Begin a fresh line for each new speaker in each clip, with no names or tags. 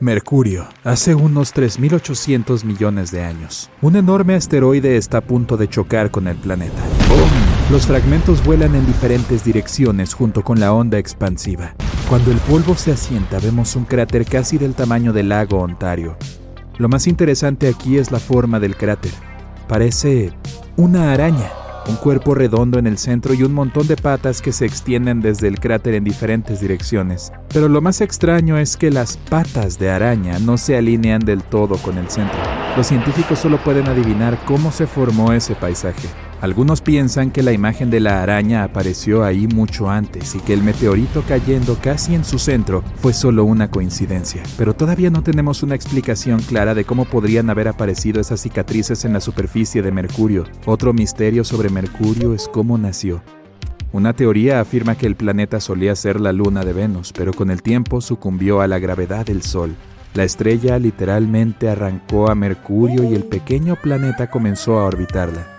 Mercurio, hace unos 3.800 millones de años. Un enorme asteroide está a punto de chocar con el planeta. ¡Bum! Los fragmentos vuelan en diferentes direcciones junto con la onda expansiva. Cuando el polvo se asienta vemos un cráter casi del tamaño del lago Ontario. Lo más interesante aquí es la forma del cráter. Parece una araña un cuerpo redondo en el centro y un montón de patas que se extienden desde el cráter en diferentes direcciones. Pero lo más extraño es que las patas de araña no se alinean del todo con el centro. Los científicos solo pueden adivinar cómo se formó ese paisaje. Algunos piensan que la imagen de la araña apareció ahí mucho antes y que el meteorito cayendo casi en su centro fue solo una coincidencia, pero todavía no tenemos una explicación clara de cómo podrían haber aparecido esas cicatrices en la superficie de Mercurio. Otro misterio sobre Mercurio es cómo nació. Una teoría afirma que el planeta solía ser la luna de Venus, pero con el tiempo sucumbió a la gravedad del Sol. La estrella literalmente arrancó a Mercurio y el pequeño planeta comenzó a orbitarla.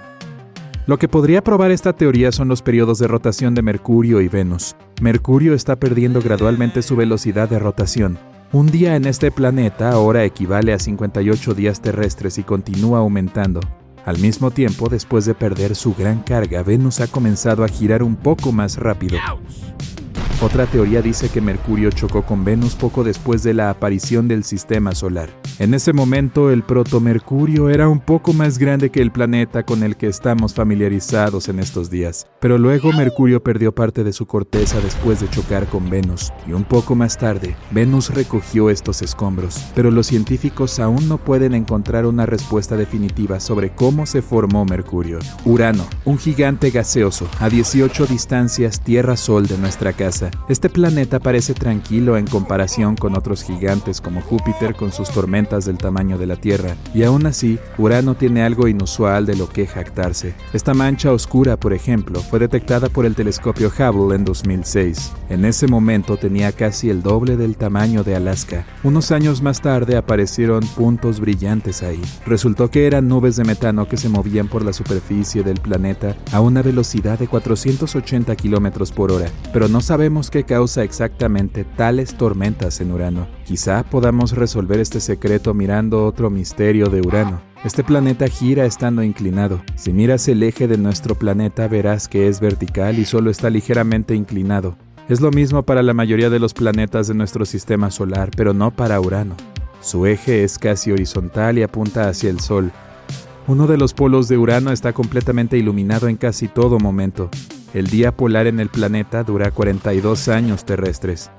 Lo que podría probar esta teoría son los periodos de rotación de Mercurio y Venus. Mercurio está perdiendo gradualmente su velocidad de rotación. Un día en este planeta ahora equivale a 58 días terrestres y continúa aumentando. Al mismo tiempo, después de perder su gran carga, Venus ha comenzado a girar un poco más rápido. Otra teoría dice que Mercurio chocó con Venus poco después de la aparición del sistema solar. En ese momento el proto-Mercurio era un poco más grande que el planeta con el que estamos familiarizados en estos días, pero luego Mercurio perdió parte de su corteza después de chocar con Venus, y un poco más tarde Venus recogió estos escombros, pero los científicos aún no pueden encontrar una respuesta definitiva sobre cómo se formó Mercurio. Urano, un gigante gaseoso, a 18 distancias Tierra-Sol de nuestra casa. Este planeta parece tranquilo en comparación con otros gigantes como Júpiter con sus tormentas del tamaño de la Tierra, y aún así, Urano tiene algo inusual de lo que jactarse. Esta mancha oscura, por ejemplo, fue detectada por el telescopio Hubble en 2006. En ese momento tenía casi el doble del tamaño de Alaska. Unos años más tarde aparecieron puntos brillantes ahí. Resultó que eran nubes de metano que se movían por la superficie del planeta a una velocidad de 480 km por hora, pero no sabemos qué causa exactamente tales tormentas en Urano. Quizá podamos resolver este secreto mirando otro misterio de Urano. Este planeta gira estando inclinado. Si miras el eje de nuestro planeta verás que es vertical y solo está ligeramente inclinado. Es lo mismo para la mayoría de los planetas de nuestro sistema solar, pero no para Urano. Su eje es casi horizontal y apunta hacia el Sol. Uno de los polos de Urano está completamente iluminado en casi todo momento. El día polar en el planeta dura 42 años terrestres.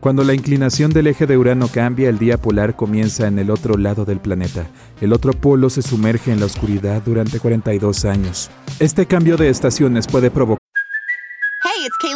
Cuando la inclinación del eje de Urano cambia, el día polar comienza en el otro lado del planeta. El otro polo se sumerge en la oscuridad durante 42 años. Este cambio de estaciones puede provocar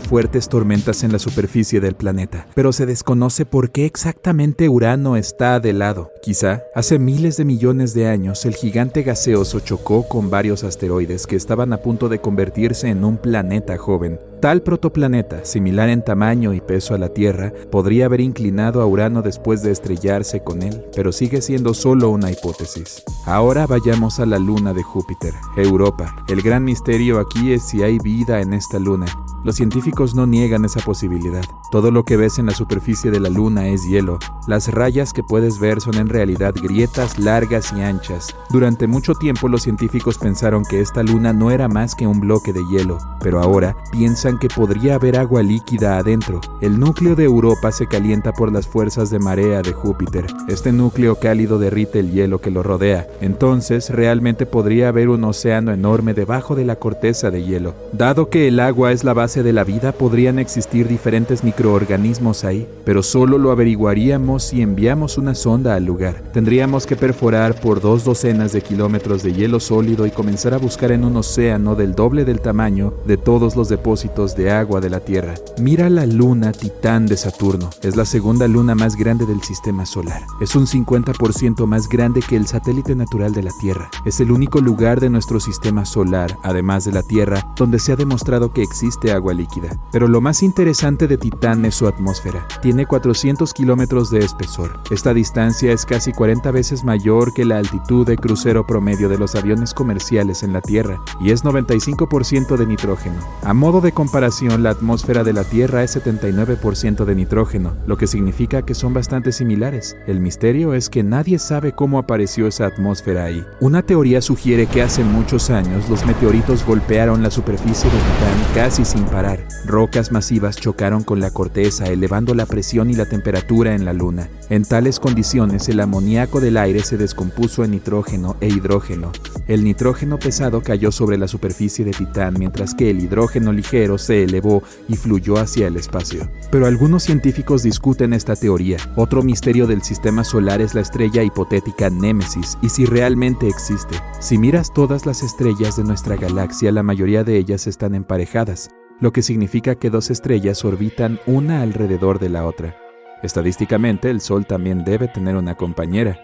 Fuertes tormentas en la superficie del planeta, pero se desconoce por qué exactamente Urano está de lado. Quizá hace miles de millones de años el gigante gaseoso chocó con varios asteroides que estaban a punto de convertirse en un planeta joven. Tal protoplaneta, similar en tamaño y peso a la Tierra, podría haber inclinado a Urano después de estrellarse con él, pero sigue siendo solo una hipótesis. Ahora vayamos a la luna de Júpiter, Europa. El gran misterio aquí es si hay vida en esta luna. Los científicos no niegan esa posibilidad. Todo lo que ves en la superficie de la luna es hielo. Las rayas que puedes ver son en realidad grietas largas y anchas. Durante mucho tiempo los científicos pensaron que esta luna no era más que un bloque de hielo, pero ahora piensan que podría haber agua líquida adentro. El núcleo de Europa se calienta por las fuerzas de marea de Júpiter. Este núcleo cálido derrite el hielo que lo rodea. Entonces, realmente podría haber un océano enorme debajo de la corteza de hielo. Dado que el agua es la base de la vida, podrían existir diferentes microorganismos ahí, pero solo lo averiguaríamos si enviamos una sonda al lugar. Tendríamos que perforar por dos docenas de kilómetros de hielo sólido y comenzar a buscar en un océano del doble del tamaño de todos los depósitos de agua de la Tierra. Mira la luna Titán de Saturno. Es la segunda luna más grande del sistema solar. Es un 50% más grande que el satélite natural de la Tierra. Es el único lugar de nuestro sistema solar, además de la Tierra, donde se ha demostrado que existe agua líquida. Pero lo más interesante de Titán es su atmósfera. Tiene 400 kilómetros de espesor. Esta distancia es casi 40 veces mayor que la altitud de crucero promedio de los aviones comerciales en la Tierra y es 95% de nitrógeno. A modo de comparación, la atmósfera de la Tierra es 79% de nitrógeno, lo que significa que son bastante similares. El misterio es que nadie sabe cómo apareció esa atmósfera ahí. Una teoría sugiere que hace muchos años los meteoritos golpearon la superficie de Titán casi sin parar. Rocas masivas chocaron con la corteza, elevando la presión y la temperatura en la Luna. En tales condiciones, el amoníaco del aire se descompuso en nitrógeno e hidrógeno. El nitrógeno pesado cayó sobre la superficie de Titán, mientras que el hidrógeno ligero se elevó y fluyó hacia el espacio. Pero algunos científicos discuten esta teoría. Otro misterio del sistema solar es la estrella hipotética Némesis y si realmente existe. Si miras todas las estrellas de nuestra galaxia, la mayoría de ellas están emparejadas, lo que significa que dos estrellas orbitan una alrededor de la otra. Estadísticamente, el Sol también debe tener una compañera.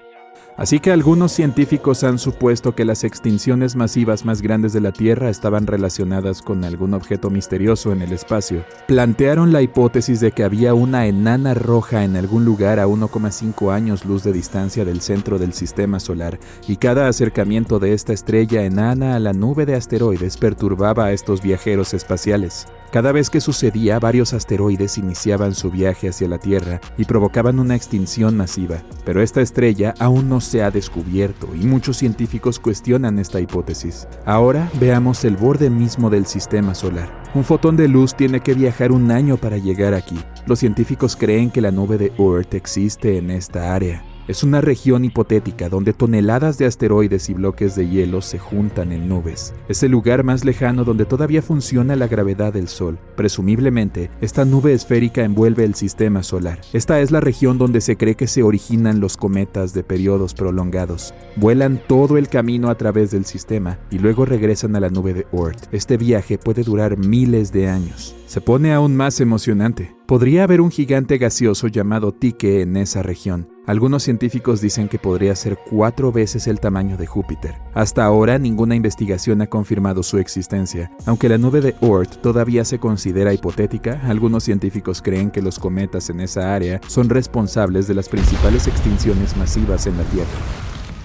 Así que algunos científicos han supuesto que las extinciones masivas más grandes de la Tierra estaban relacionadas con algún objeto misterioso en el espacio. Plantearon la hipótesis de que había una enana roja en algún lugar a 1,5 años luz de distancia del centro del sistema solar, y cada acercamiento de esta estrella enana a la nube de asteroides perturbaba a estos viajeros espaciales. Cada vez que sucedía, varios asteroides iniciaban su viaje hacia la Tierra y provocaban una extinción masiva, pero esta estrella aún no se ha descubierto y muchos científicos cuestionan esta hipótesis. Ahora veamos el borde mismo del sistema solar. Un fotón de luz tiene que viajar un año para llegar aquí. Los científicos creen que la nube de Oort existe en esta área. Es una región hipotética donde toneladas de asteroides y bloques de hielo se juntan en nubes. Es el lugar más lejano donde todavía funciona la gravedad del Sol. Presumiblemente, esta nube esférica envuelve el sistema solar. Esta es la región donde se cree que se originan los cometas de periodos prolongados. Vuelan todo el camino a través del sistema y luego regresan a la nube de Oort. Este viaje puede durar miles de años. Se pone aún más emocionante. Podría haber un gigante gaseoso llamado Tique en esa región. Algunos científicos dicen que podría ser cuatro veces el tamaño de Júpiter. Hasta ahora ninguna investigación ha confirmado su existencia. Aunque la nube de Oort todavía se considera hipotética, algunos científicos creen que los cometas en esa área son responsables de las principales extinciones masivas en la Tierra.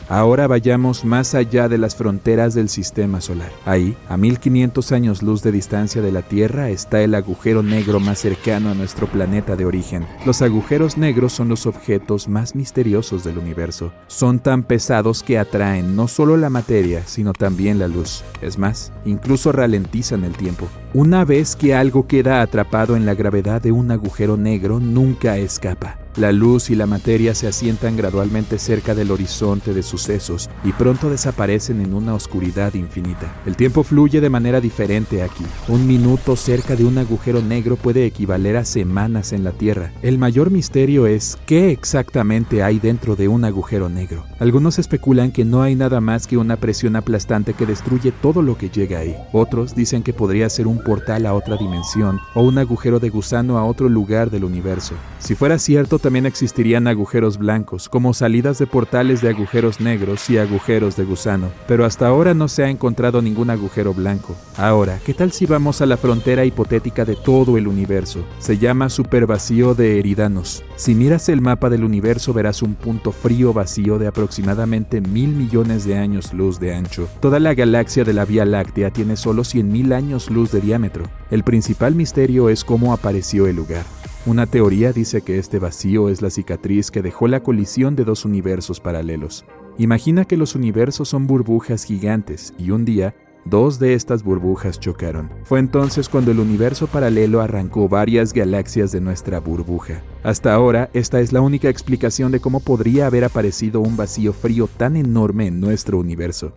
Ahora vayamos más allá de las fronteras del sistema solar. Ahí, a 1500 años luz de distancia de la Tierra, está el agujero negro más cercano a nuestro planeta de origen. Los agujeros negros son los objetos más misteriosos del universo. Son tan pesados que atraen no solo la materia, sino también la luz. Es más, incluso ralentizan el tiempo. Una vez que algo queda atrapado en la gravedad de un agujero negro, nunca escapa. La luz y la materia se asientan gradualmente cerca del horizonte de sucesos y pronto desaparecen en una oscuridad infinita. El tiempo fluye de manera diferente aquí. Un minuto cerca de un agujero negro puede equivaler a semanas en la Tierra. El mayor misterio es qué exactamente hay dentro de un agujero negro. Algunos especulan que no hay nada más que una presión aplastante que destruye todo lo que llega ahí. Otros dicen que podría ser un portal a otra dimensión o un agujero de gusano a otro lugar del universo. Si fuera cierto, también existirían agujeros blancos, como salidas de portales de agujeros negros y agujeros de gusano, pero hasta ahora no se ha encontrado ningún agujero blanco. Ahora, ¿qué tal si vamos a la frontera hipotética de todo el universo? Se llama supervacío de Eridanos. Si miras el mapa del universo verás un punto frío vacío de aproximadamente mil millones de años luz de ancho. Toda la galaxia de la Vía Láctea tiene solo 100.000 años luz de diámetro. El principal misterio es cómo apareció el lugar. Una teoría dice que este vacío es la cicatriz que dejó la colisión de dos universos paralelos. Imagina que los universos son burbujas gigantes y un día dos de estas burbujas chocaron. Fue entonces cuando el universo paralelo arrancó varias galaxias de nuestra burbuja. Hasta ahora, esta es la única explicación de cómo podría haber aparecido un vacío frío tan enorme en nuestro universo.